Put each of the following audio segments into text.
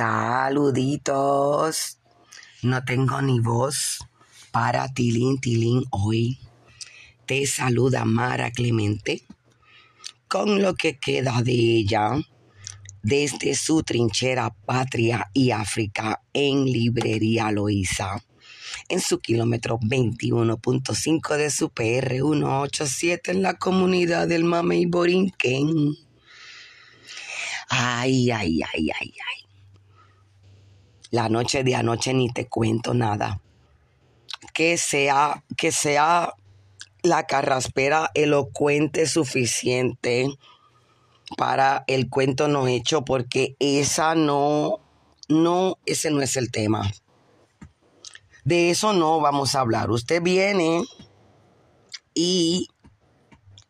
Saluditos. No tengo ni voz para Tilín Tilín hoy. Te saluda Mara Clemente con lo que queda de ella desde su trinchera Patria y África en Librería Loíza en su kilómetro 21.5 de su PR 187 en la comunidad del Mamey Borinquen. Ay, ay, ay, ay, ay. La noche de anoche ni te cuento nada. Que sea, que sea la carraspera elocuente suficiente para el cuento no hecho, porque esa no, no, ese no es el tema. De eso no vamos a hablar. Usted viene y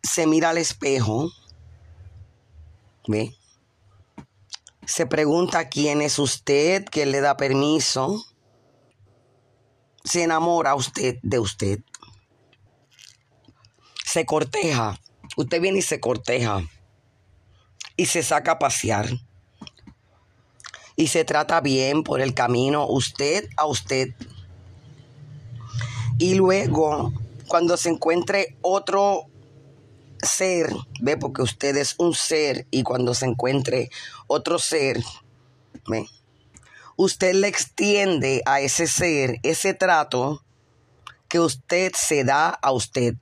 se mira al espejo, ¿ve? Se pregunta quién es usted, quién le da permiso. Se enamora usted de usted. Se corteja. Usted viene y se corteja. Y se saca a pasear. Y se trata bien por el camino, usted a usted. Y luego, cuando se encuentre otro ser, ve, porque usted es un ser y cuando se encuentre otro ser, usted le extiende a ese ser ese trato que usted se da a usted.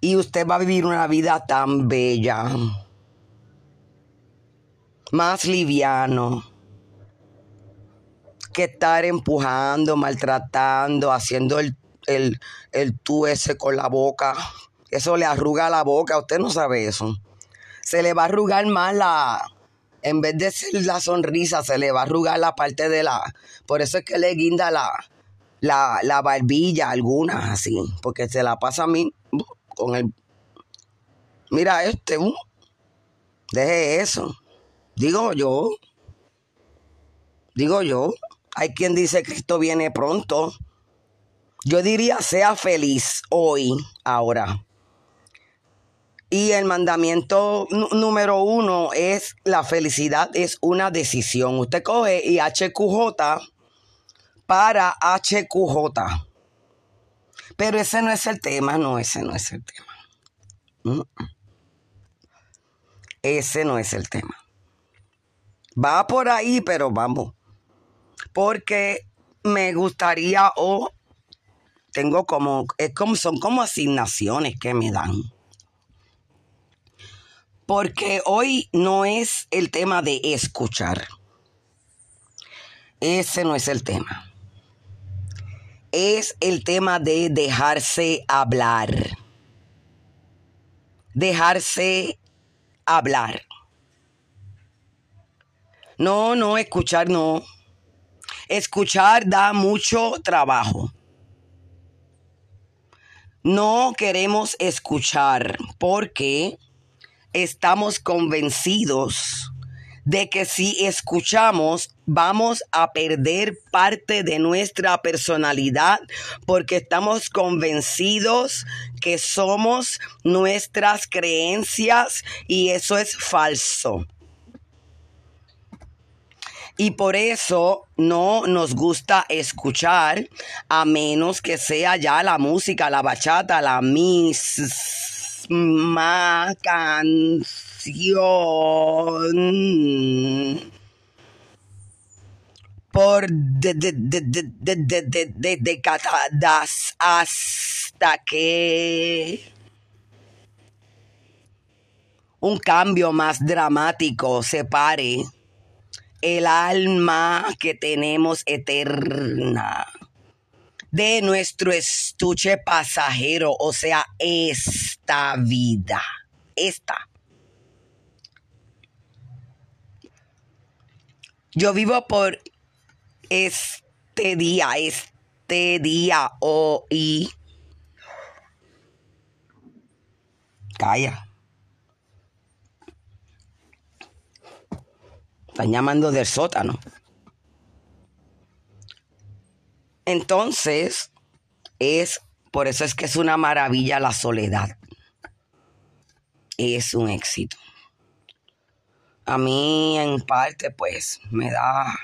Y usted va a vivir una vida tan bella, más liviano, que estar empujando, maltratando, haciendo el, el, el tú ese con la boca eso le arruga la boca, usted no sabe eso. Se le va a arrugar más la, en vez de ser la sonrisa, se le va a arrugar la parte de la, por eso es que le guinda la, la, la barbilla, algunas así, porque se la pasa a mí con el, mira este, deje eso, digo yo, digo yo, hay quien dice que esto viene pronto. Yo diría, sea feliz hoy, ahora. Y el mandamiento número uno es la felicidad es una decisión. Usted coge y HQJ para HQJ. Pero ese no es el tema, no, ese no es el tema. Ese no es el tema. Va por ahí, pero vamos. Porque me gustaría o tengo como, es como, son como asignaciones que me dan porque hoy no es el tema de escuchar. Ese no es el tema. Es el tema de dejarse hablar. Dejarse hablar. No, no, escuchar no. Escuchar da mucho trabajo. No queremos escuchar porque estamos convencidos de que si escuchamos vamos a perder parte de nuestra personalidad porque estamos convencidos que somos nuestras creencias y eso es falso. Y por eso no nos gusta escuchar a menos que sea ya la música, la bachata, la mis misma canción por décadas hasta que un cambio más dramático separe el alma que tenemos eterna de nuestro estuche pasajero, o sea, esta vida, esta. Yo vivo por este día, este día hoy. Calla. Están llamando del sótano. Entonces, es, por eso es que es una maravilla la soledad. Es un éxito. a mí en parte pues me da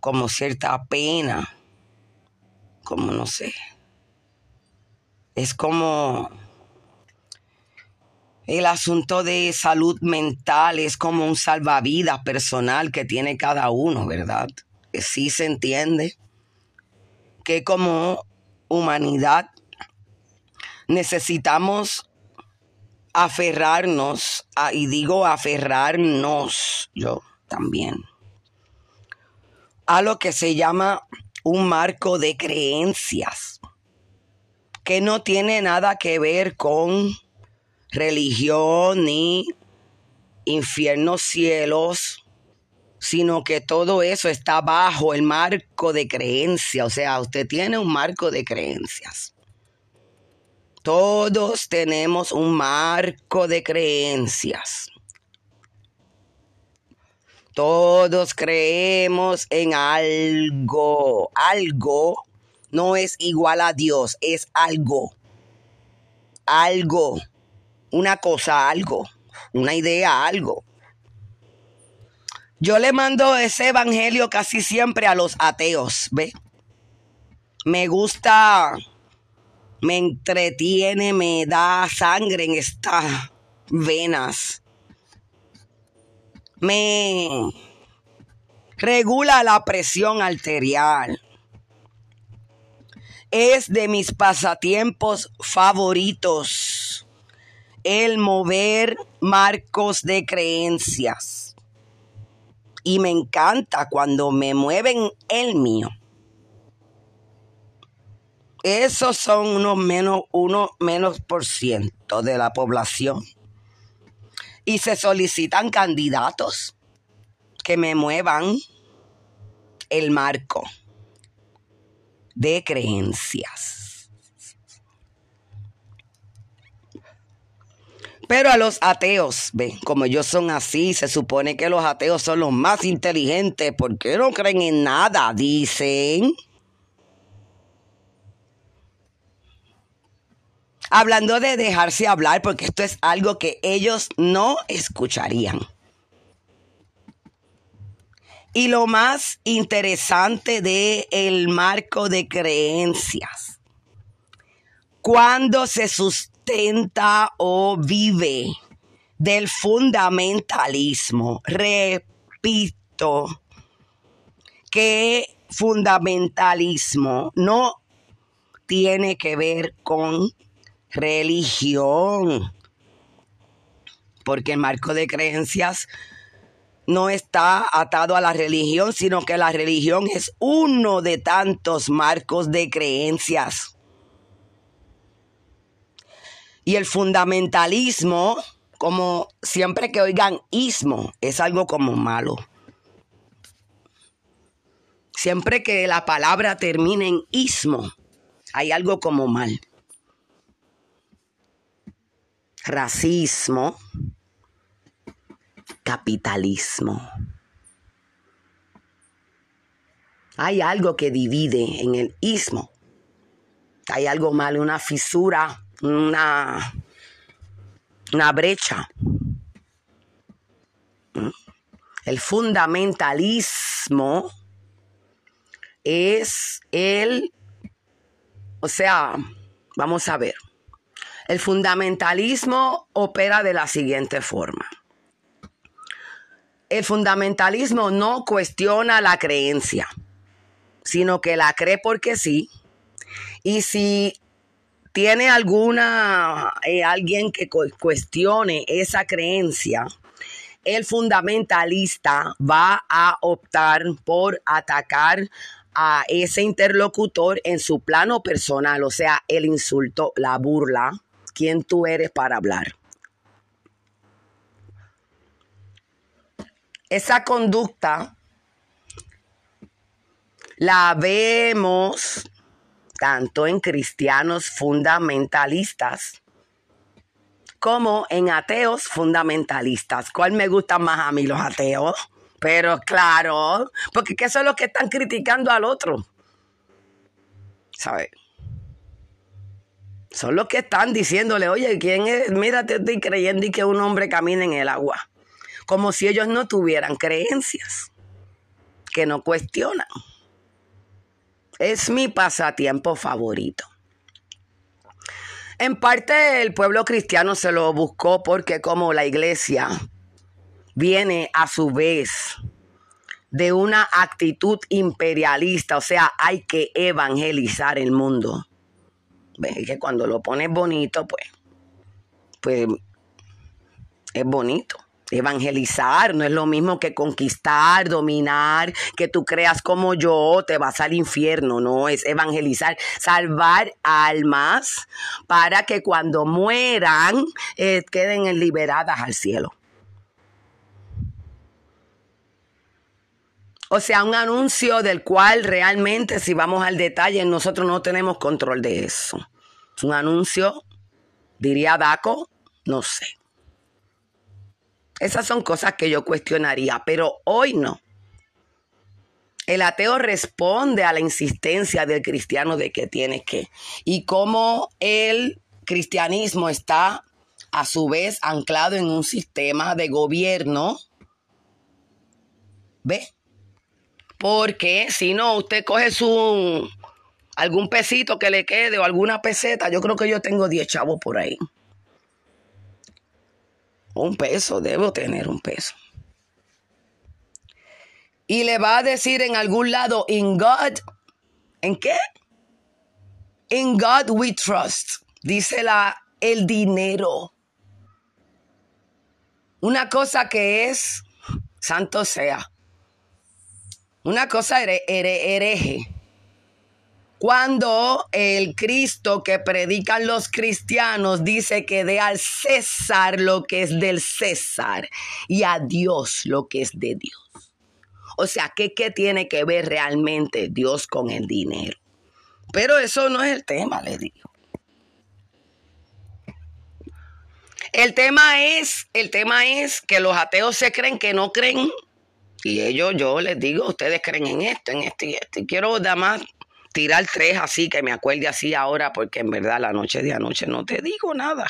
como cierta pena, como no sé. Es como el asunto de salud mental, es como un salvavidas personal que tiene cada uno, ¿verdad? Sí se entiende que como humanidad necesitamos aferrarnos, y digo aferrarnos yo también, a lo que se llama un marco de creencias, que no tiene nada que ver con religión ni infiernos cielos, sino que todo eso está bajo el marco de creencias. O sea, usted tiene un marco de creencias. Todos tenemos un marco de creencias. Todos creemos en algo. Algo no es igual a Dios, es algo. Algo. Una cosa, algo. Una idea, algo. Yo le mando ese evangelio casi siempre a los ateos, ¿ve? Me gusta me entretiene, me da sangre en estas venas. Me regula la presión arterial. Es de mis pasatiempos favoritos el mover marcos de creencias. Y me encanta cuando me mueven el mío. Esos son unos menos, uno menos por ciento de la población. Y se solicitan candidatos que me muevan el marco de creencias. Pero a los ateos, ven, como ellos son así, se supone que los ateos son los más inteligentes porque no creen en nada, dicen. hablando de dejarse hablar, porque esto es algo que ellos no escucharían. Y lo más interesante de el marco de creencias, cuando se o vive del fundamentalismo, repito, que fundamentalismo no tiene que ver con religión. Porque el marco de creencias no está atado a la religión, sino que la religión es uno de tantos marcos de creencias. Y el fundamentalismo, como siempre que oigan ismo, es algo como malo. Siempre que la palabra termine en ismo, hay algo como mal racismo, capitalismo. Hay algo que divide en el ismo. Hay algo malo, una fisura, una, una brecha. El fundamentalismo es el, o sea, vamos a ver. El fundamentalismo opera de la siguiente forma. El fundamentalismo no cuestiona la creencia, sino que la cree porque sí. Y si tiene alguna eh, alguien que cuestione esa creencia, el fundamentalista va a optar por atacar a ese interlocutor en su plano personal, o sea, el insulto, la burla, quién tú eres para hablar. Esa conducta la vemos tanto en cristianos fundamentalistas como en ateos fundamentalistas. ¿Cuál me gusta más a mí, los ateos? Pero claro, porque ¿qué son los que están criticando al otro? ¿Sabes? Son los que están diciéndole, oye, ¿quién es? Mira, te estoy creyendo y que un hombre camina en el agua. como si ellos no tuvieran creencias, que no cuestionan. Es mi pasatiempo favorito. En parte el pueblo cristiano se lo buscó porque como la iglesia viene a su vez de una actitud imperialista, o sea, hay que evangelizar el mundo. ¿Ves? Que cuando lo pones bonito, pues, pues es bonito. Evangelizar no es lo mismo que conquistar, dominar, que tú creas como yo, te vas al infierno, no, es evangelizar, salvar almas para que cuando mueran eh, queden liberadas al cielo. O sea, un anuncio del cual realmente, si vamos al detalle, nosotros no tenemos control de eso. Es un anuncio, diría Daco, no sé. Esas son cosas que yo cuestionaría, pero hoy no. El ateo responde a la insistencia del cristiano de que tiene que. Y cómo el cristianismo está a su vez anclado en un sistema de gobierno. ¿Ve? Porque si no, usted coge su algún pesito que le quede o alguna peseta. Yo creo que yo tengo 10 chavos por ahí. Un peso, debo tener un peso. Y le va a decir en algún lado, in God, ¿en qué? In God we trust. Dice la, el dinero. Una cosa que es, santo sea. Una cosa hereje cuando el Cristo que predican los cristianos dice que dé al César lo que es del César y a Dios lo que es de Dios. O sea, ¿qué, qué tiene que ver realmente Dios con el dinero? Pero eso no es el tema, le digo. El tema es, el tema es que los ateos se creen que no creen. Y ellos, yo les digo, ustedes creen en esto, en esto y esto. Y quiero dar más tirar tres así, que me acuerde así ahora, porque en verdad la noche de anoche no te digo nada.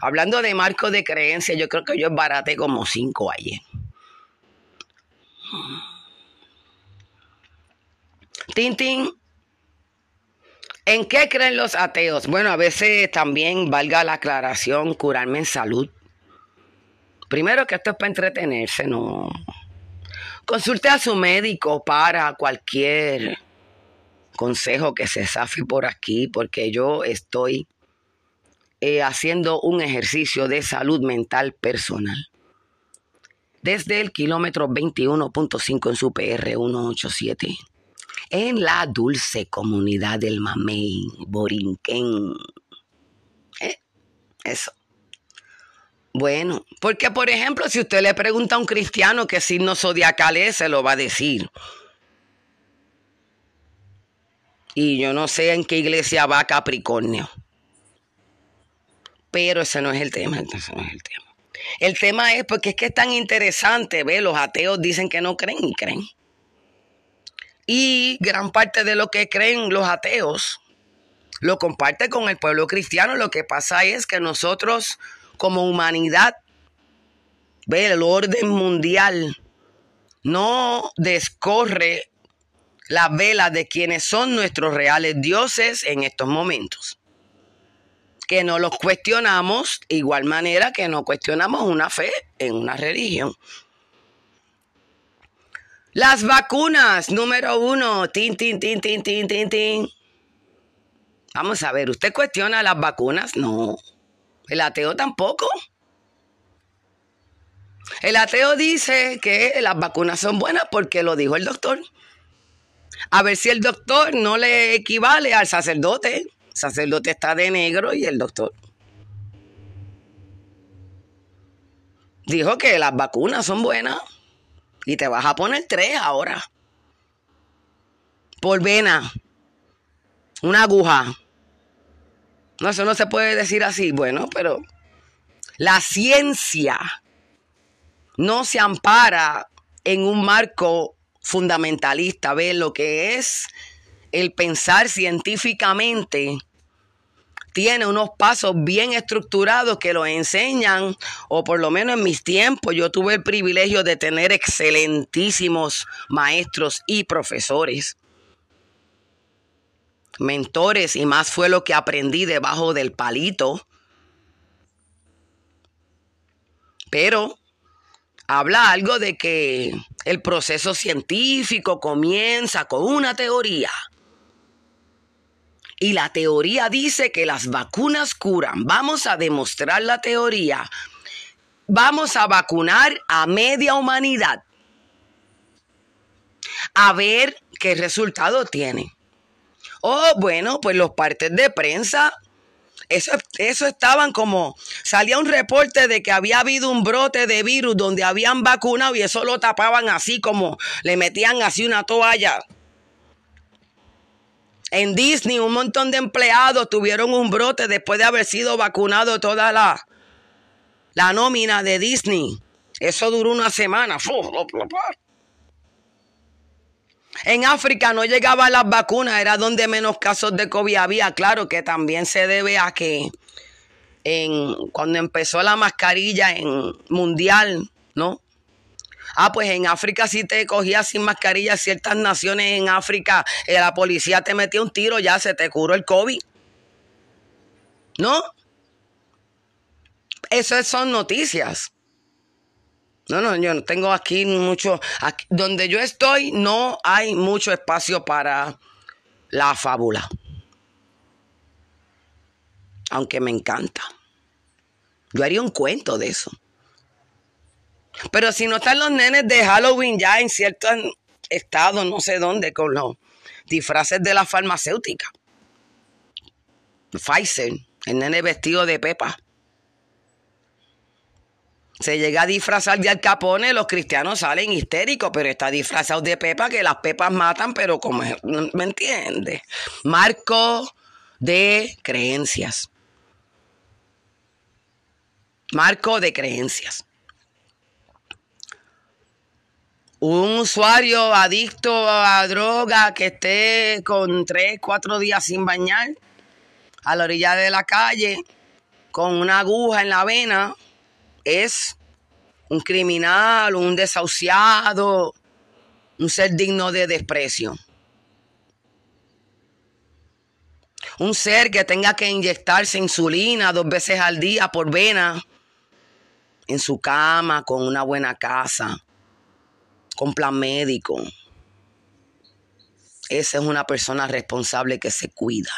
Hablando de marco de creencia, yo creo que yo baraté como cinco ayer. Tintín. ¿En qué creen los ateos? Bueno, a veces también valga la aclaración, curarme en salud. Primero que esto es para entretenerse, no. Consulte a su médico para cualquier consejo que se zafe por aquí porque yo estoy eh, haciendo un ejercicio de salud mental personal. Desde el kilómetro 21.5 en su PR 187, en la dulce comunidad del Mamey, Borinquen. Eh, eso. Bueno, porque por ejemplo, si usted le pregunta a un cristiano qué signo zodiacal es, se lo va a decir. Y yo no sé en qué iglesia va Capricornio. Pero ese no es el tema, no es el tema. El tema es porque es que es tan interesante, ¿ve? Los ateos dicen que no creen y creen. Y gran parte de lo que creen los ateos lo comparte con el pueblo cristiano. Lo que pasa es que nosotros como humanidad, ve, el orden mundial no descorre la vela de quienes son nuestros reales dioses en estos momentos. Que no los cuestionamos igual manera que no cuestionamos una fe en una religión. Las vacunas, número uno, tin, tin, tin, tin, tin, tin, tin. Vamos a ver, ¿usted cuestiona las vacunas? No. El ateo tampoco. El ateo dice que las vacunas son buenas porque lo dijo el doctor a ver si el doctor no le equivale al sacerdote. El sacerdote está de negro y el doctor. Dijo que las vacunas son buenas y te vas a poner tres ahora. Por vena. Una aguja. No, eso no se puede decir así. Bueno, pero la ciencia no se ampara en un marco fundamentalista, ve lo que es el pensar científicamente, tiene unos pasos bien estructurados que lo enseñan, o por lo menos en mis tiempos, yo tuve el privilegio de tener excelentísimos maestros y profesores, mentores, y más fue lo que aprendí debajo del palito. Pero habla algo de que el proceso científico comienza con una teoría y la teoría dice que las vacunas curan. Vamos a demostrar la teoría. Vamos a vacunar a media humanidad. A ver qué resultado tiene. Oh, bueno, pues los partes de prensa, eso, eso estaban como, salía un reporte de que había habido un brote de virus donde habían vacunado y eso lo tapaban así como, le metían así una toalla en Disney un montón de empleados tuvieron un brote después de haber sido vacunado toda la, la nómina de Disney. Eso duró una semana. En África no llegaban las vacunas, era donde menos casos de COVID había. Claro que también se debe a que en, cuando empezó la mascarilla en mundial, ¿no? Ah, pues en África si te cogías sin mascarilla, ciertas naciones en África, eh, la policía te metía un tiro, ya se te curó el COVID. ¿No? Esas son noticias. No, no, yo no tengo aquí mucho. donde yo estoy, no hay mucho espacio para la fábula. Aunque me encanta. Yo haría un cuento de eso. Pero si no están los nenes de Halloween ya en ciertos estados, no sé dónde, con los disfraces de la farmacéutica. Pfizer, el nene vestido de pepa. Se llega a disfrazar de Al Capone, los cristianos salen histéricos, pero está disfrazado de pepa, que las pepas matan, pero como, ¿me entiendes? Marco de creencias. Marco de creencias. un usuario adicto a droga que esté con tres, cuatro días sin bañar a la orilla de la calle con una aguja en la vena es un criminal, un desahuciado, un ser digno de desprecio. Un ser que tenga que inyectarse insulina dos veces al día por vena en su cama con una buena casa con plan médico. Esa es una persona responsable que se cuida.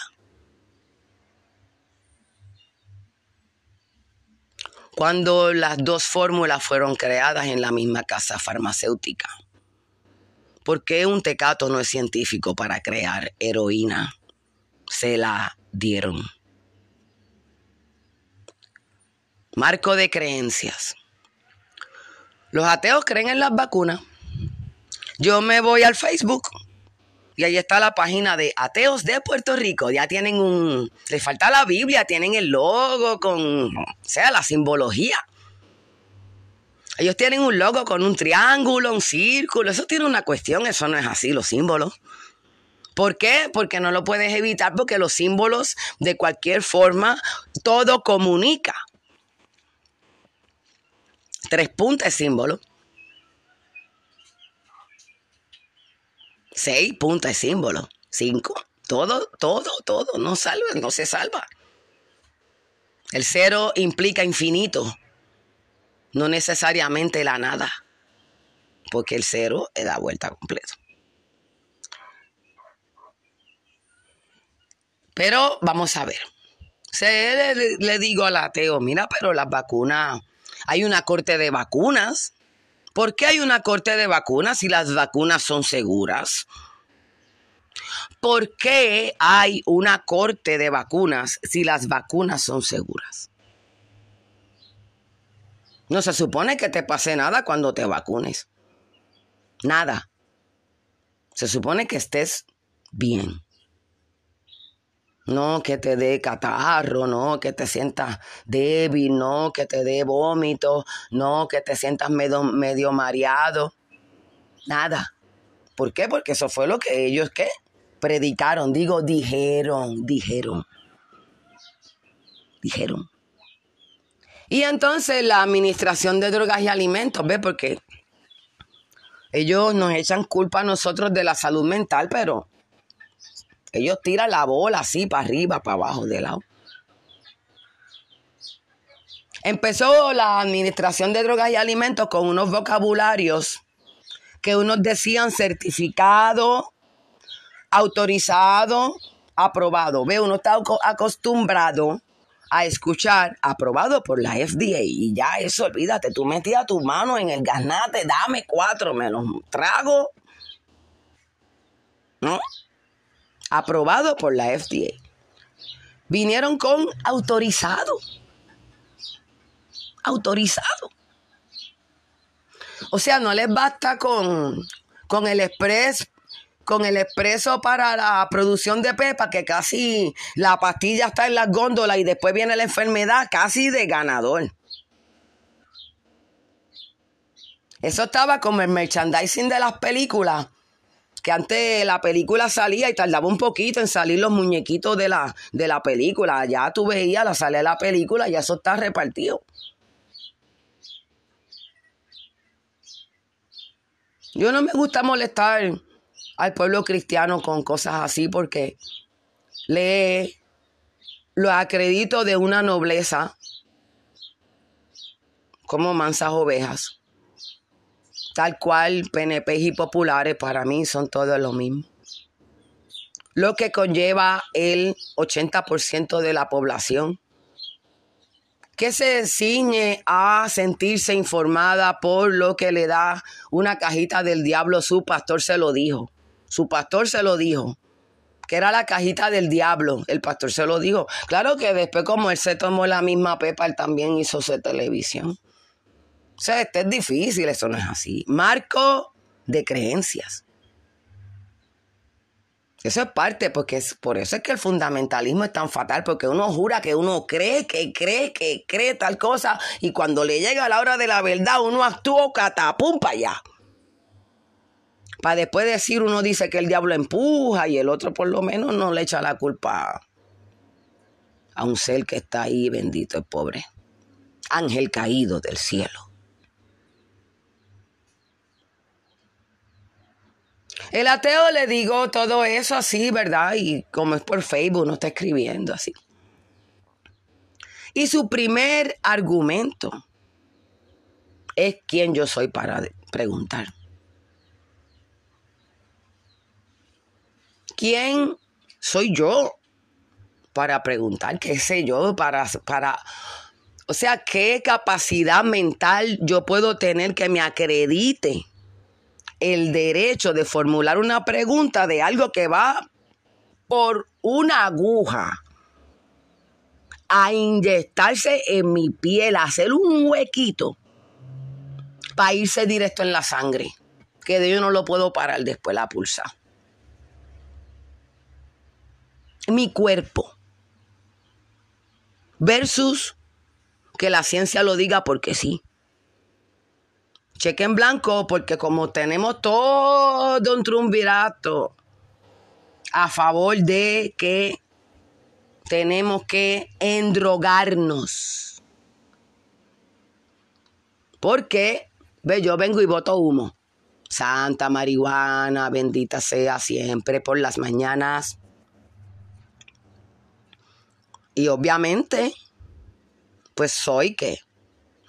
Cuando las dos fórmulas fueron creadas en la misma casa farmacéutica. ¿Por qué un tecato no es científico para crear heroína? Se la dieron. Marco de creencias. Los ateos creen en las vacunas. Yo me voy al Facebook y ahí está la página de Ateos de Puerto Rico. Ya tienen un. Le falta la Biblia, tienen el logo con. O sea, la simbología. Ellos tienen un logo con un triángulo, un círculo. Eso tiene una cuestión, eso no es así, los símbolos. ¿Por qué? Porque no lo puedes evitar, porque los símbolos, de cualquier forma, todo comunica. Tres puntos símbolo. Seis puntas de símbolo. Cinco. Todo, todo, todo. No salva, no se salva. El cero implica infinito. No necesariamente la nada. Porque el cero da vuelta completo. Pero vamos a ver. Se le, le, digo al ateo, mira, pero las vacunas, hay una corte de vacunas ¿Por qué hay una corte de vacunas si las vacunas son seguras? ¿Por qué hay una corte de vacunas si las vacunas son seguras? No se supone que te pase nada cuando te vacunes. Nada. Se supone que estés bien. No que te dé catarro, no que te sientas débil, no que te dé vómito, no que te sientas medio, medio mareado. Nada. ¿Por qué? Porque eso fue lo que ellos ¿qué? predicaron, digo, dijeron, dijeron. dijeron. Y entonces la administración de drogas y alimentos, ¿ve? Porque ellos nos echan culpa a nosotros de la salud mental, pero ellos tiran la bola así para arriba, para abajo, de lado. Empezó la administración de drogas y alimentos con unos vocabularios que unos decían certificado, autorizado, aprobado. Ve, uno está acostumbrado a escuchar aprobado por la FDA y ya eso, olvídate, tú metías tu mano en el ganate, dame cuatro, me los trago. ¿No? Aprobado por la FDA. Vinieron con autorizado. Autorizado. O sea, no les basta con, con el express con el expreso para la producción de pepa, que casi la pastilla está en las góndolas y después viene la enfermedad casi de ganador. Eso estaba como el merchandising de las películas, que antes la película salía y tardaba un poquito en salir los muñequitos de la, de la película. Ya tú veías la sale de la película y eso está repartido. Yo no me gusta molestar al pueblo cristiano con cosas así porque le lo acredito de una nobleza como mansas ovejas. Tal cual PNP y populares para mí son todos lo mismo. Lo que conlleva el 80% de la población que se ciñe a sentirse informada por lo que le da una cajita del diablo, su pastor se lo dijo. Su pastor se lo dijo, que era la cajita del diablo. El pastor se lo dijo. Claro que después como él se tomó la misma pepa, él también hizo su televisión. O sea, este es difícil, eso no es así. Marco de creencias. Eso es parte, porque es, por eso es que el fundamentalismo es tan fatal, porque uno jura que uno cree, que cree, que cree tal cosa, y cuando le llega la hora de la verdad, uno actúa catapum para allá. Para después decir, uno dice que el diablo empuja y el otro por lo menos no le echa la culpa a un ser que está ahí, bendito el pobre. Ángel caído del cielo. El ateo le digo todo eso así, ¿verdad? Y como es por Facebook, no está escribiendo así. Y su primer argumento es quién yo soy para preguntar. ¿Quién soy yo para preguntar? ¿Qué sé yo? Para, para, o sea, ¿qué capacidad mental yo puedo tener que me acredite el derecho de formular una pregunta de algo que va por una aguja a inyectarse en mi piel, a hacer un huequito para irse directo en la sangre, que de yo no lo puedo parar después la pulsa mi cuerpo versus que la ciencia lo diga porque sí. Cheque en blanco porque como tenemos todo un triunvirato a favor de que tenemos que endrogarnos. Porque, ve, yo vengo y voto humo. Santa marihuana, bendita sea siempre por las mañanas. Y obviamente, pues soy que,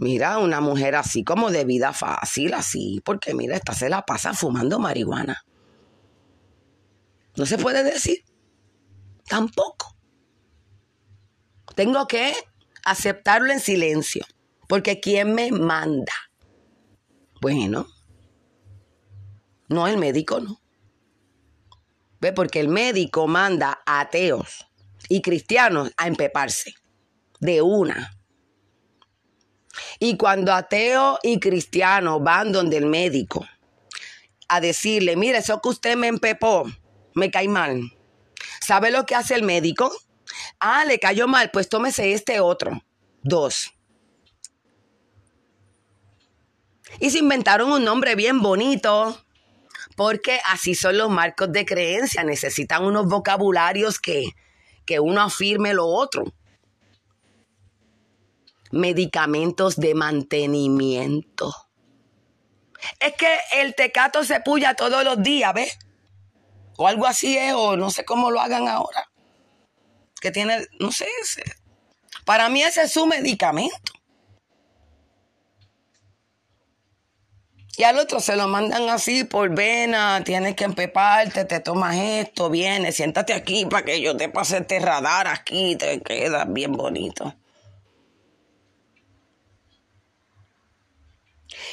mira, una mujer así como de vida fácil, así, porque mira, esta se la pasa fumando marihuana. No se puede decir. Tampoco. Tengo que aceptarlo en silencio, porque ¿quién me manda? Bueno, no el médico, no. Ve, porque el médico manda a ateos y cristianos a empeparse de una. Y cuando ateo y cristiano van donde el médico a decirle, mire, eso que usted me empepó, me cae mal. ¿Sabe lo que hace el médico? Ah, le cayó mal, pues tómese este otro. Dos. Y se inventaron un nombre bien bonito, porque así son los marcos de creencia. Necesitan unos vocabularios que, que uno afirme lo otro. Medicamentos de mantenimiento. Es que el tecato se puya todos los días, ¿ves? O algo así es, o no sé cómo lo hagan ahora. Que tiene, no sé, ese. para mí ese es su medicamento. Y al otro se lo mandan así por vena, tienes que empeparte, te tomas esto, vienes, siéntate aquí para que yo te pase este radar aquí, te quedas bien bonito.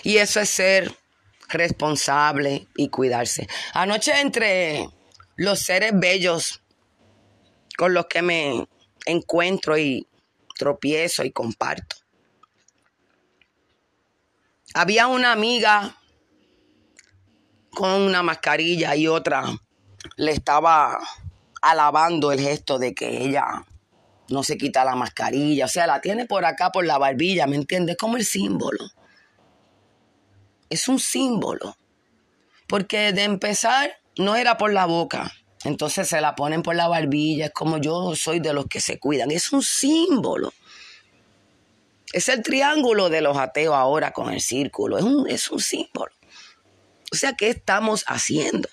Y eso es ser responsable y cuidarse. Anoche entre los seres bellos con los que me encuentro y tropiezo y comparto. Había una amiga con una mascarilla y otra le estaba alabando el gesto de que ella no se quita la mascarilla, o sea, la tiene por acá por la barbilla, ¿me entiendes? Como el símbolo. Es un símbolo. Porque de empezar no era por la boca, entonces se la ponen por la barbilla, es como yo soy de los que se cuidan, es un símbolo. Es el triángulo de los ateos ahora con el círculo. Es un, es un símbolo. O sea, ¿qué estamos haciendo?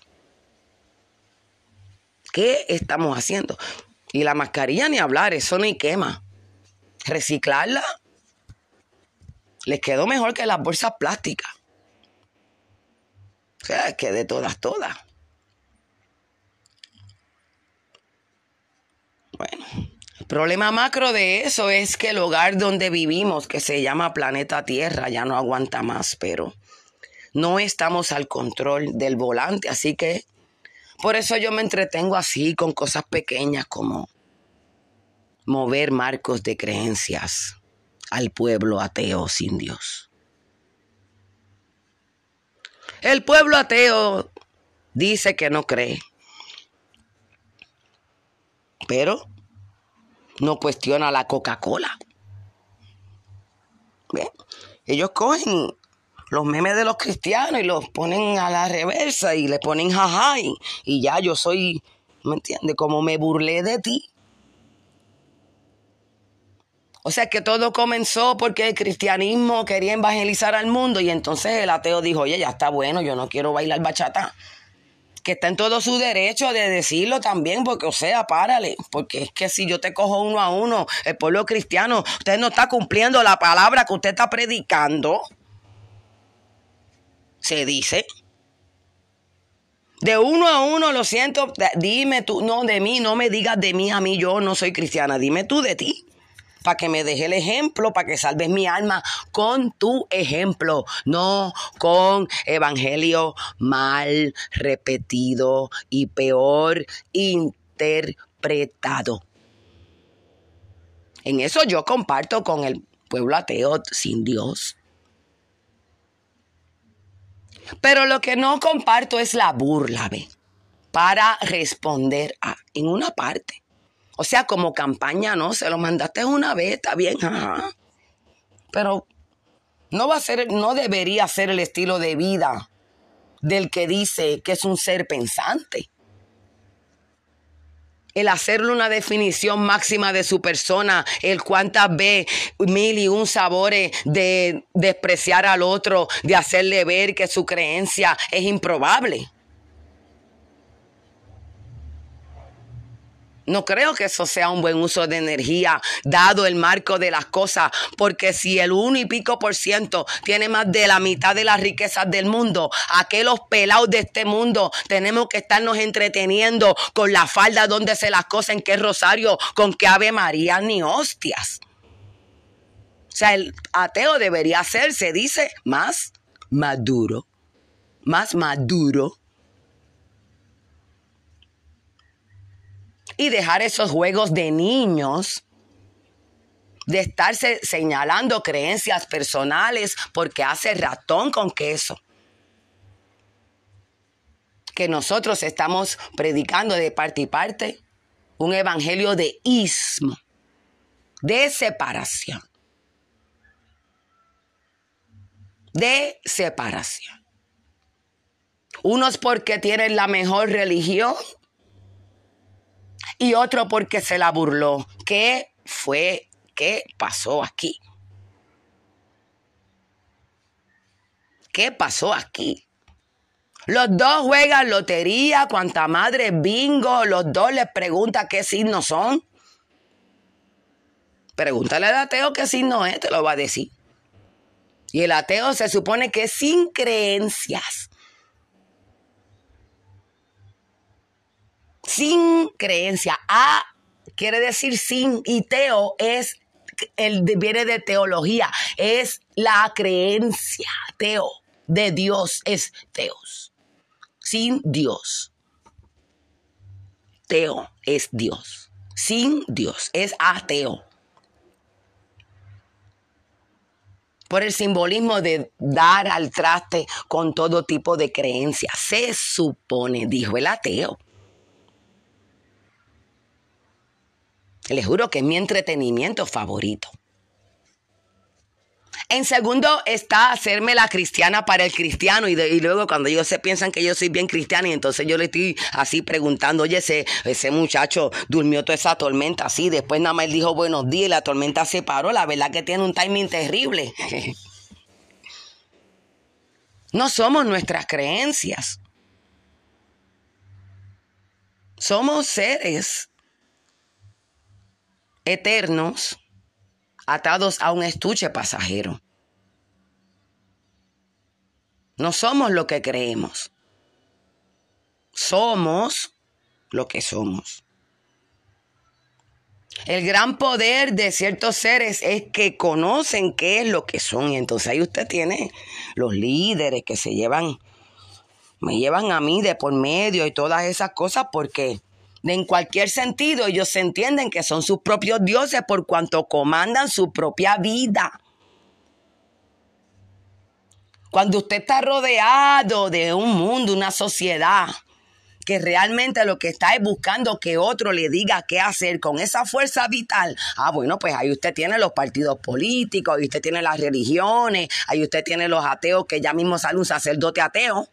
¿Qué estamos haciendo? Y la mascarilla ni hablar, eso ni quema. Reciclarla les quedó mejor que las bolsas plásticas. O sea, que de todas, todas. Bueno, el problema macro de eso es que el hogar donde vivimos, que se llama planeta Tierra, ya no aguanta más, pero no estamos al control del volante, así que por eso yo me entretengo así con cosas pequeñas como mover marcos de creencias al pueblo ateo sin Dios. El pueblo ateo dice que no cree, pero no cuestiona la Coca-Cola. Ellos cogen los memes de los cristianos y los ponen a la reversa y le ponen jaja y, ya yo soy, ¿me entiendes? Como me burlé de ti. O sea que todo comenzó porque el cristianismo quería evangelizar al mundo y entonces el ateo dijo, oye, ya está bueno, yo no quiero bailar bachata que está en todo su derecho de decirlo también, porque, o sea, párale, porque es que si yo te cojo uno a uno, el pueblo cristiano, usted no está cumpliendo la palabra que usted está predicando. Se dice. De uno a uno, lo siento, dime tú, no de mí, no me digas de mí a mí, yo no soy cristiana, dime tú de ti para que me deje el ejemplo, para que salves mi alma con tu ejemplo, no con evangelio mal repetido y peor interpretado. En eso yo comparto con el pueblo ateo sin Dios. Pero lo que no comparto es la burla, ¿ve? Para responder a, en una parte. O sea, como campaña, ¿no? Se lo mandaste una vez, está bien, ajá. Pero no va a ser, no debería ser el estilo de vida del que dice que es un ser pensante. El hacerle una definición máxima de su persona, el cuántas ve mil y un sabores de despreciar al otro, de hacerle ver que su creencia es improbable. No creo que eso sea un buen uso de energía, dado el marco de las cosas, porque si el uno y pico por ciento tiene más de la mitad de las riquezas del mundo, aquellos pelados de este mundo tenemos que estarnos entreteniendo con la falda donde se las cosas, en qué rosario, con qué ave María, ni hostias. O sea, el ateo debería ser, se dice, más maduro, más maduro y dejar esos juegos de niños de estarse señalando creencias personales porque hace ratón con queso. Que nosotros estamos predicando de parte y parte un evangelio de ismo, de separación. De separación. Unos porque tienen la mejor religión y otro porque se la burló. ¿Qué fue? ¿Qué pasó aquí? ¿Qué pasó aquí? Los dos juegan lotería, cuanta madre, bingo. Los dos les pregunta qué signos son. Pregúntale al ateo qué signo es, te lo va a decir. Y el ateo se supone que es sin creencias. Sin creencia. A quiere decir sin y teo es el viene de teología, es la creencia, teo, de Dios, es teos. Sin Dios. Teo es Dios. Sin Dios es ateo. por el simbolismo de dar al traste con todo tipo de creencias. Se supone, dijo el ateo. Les juro que es mi entretenimiento favorito. En segundo está hacerme la cristiana para el cristiano y, luego cuando ellos se piensan que yo soy bien cristiana y entonces yo le estoy así preguntando, oye, ese, ese muchacho durmió toda esa tormenta así, después nada más él dijo buenos días y la tormenta se paró, la verdad que tiene un timing terrible. no somos nuestras creencias. Somos seres eternos atados a un estuche pasajero. No somos lo que creemos. Somos lo que somos. El gran poder de ciertos seres es que conocen qué es lo que son. Y entonces ahí usted tiene los líderes que se llevan, me llevan a mí de por medio y todas esas cosas porque en cualquier sentido ellos entienden que son sus propios dioses por cuanto comandan su propia vida. Cuando usted está rodeado de un mundo, una sociedad, que realmente lo que está es buscando que otro le diga qué hacer con esa fuerza vital. Ah, bueno, pues ahí usted tiene los partidos políticos, ahí usted tiene las religiones, ahí usted tiene los ateos, que ya mismo sale un sacerdote ateo.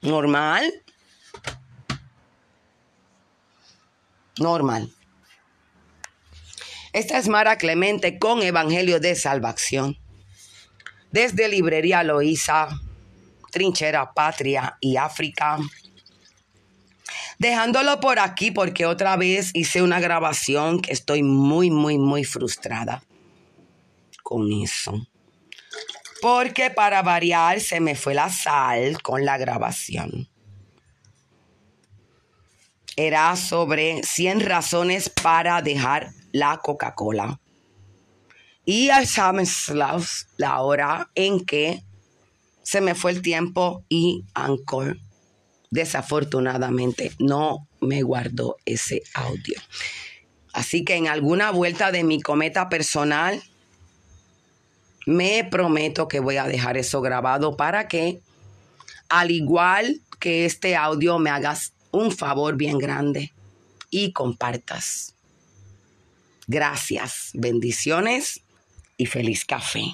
Normal. Normal. Esta es Mara Clemente con Evangelio de Salvación. Desde Librería Loíza, Trinchera Patria y África. Dejándolo por aquí porque otra vez hice una grabación que estoy muy, muy, muy frustrada con eso. Porque para variar se me fue la sal con la grabación era sobre 100 razones para dejar la Coca-Cola. Y a la hora en que se me fue el tiempo y Anchor desafortunadamente no me guardó ese audio. Así que en alguna vuelta de mi cometa personal, me prometo que voy a dejar eso grabado para que, al igual que este audio, me hagas un favor bien grande y compartas. Gracias, bendiciones y feliz café.